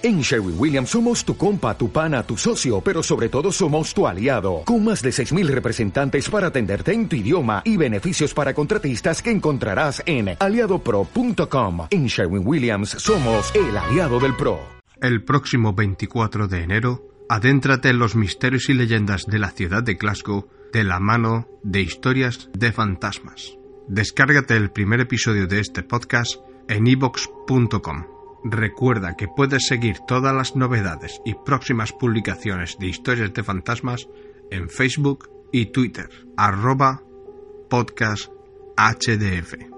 En Sherwin Williams somos tu compa, tu pana, tu socio, pero sobre todo somos tu aliado, con más de 6.000 representantes para atenderte en tu idioma y beneficios para contratistas que encontrarás en aliadopro.com. En Sherwin Williams somos el aliado del PRO. El próximo 24 de enero, adéntrate en los misterios y leyendas de la ciudad de Glasgow de la mano de historias de fantasmas. Descárgate el primer episodio de este podcast en ibox.com. Recuerda que puedes seguir todas las novedades y próximas publicaciones de historias de fantasmas en Facebook y Twitter, arroba podcast HDF.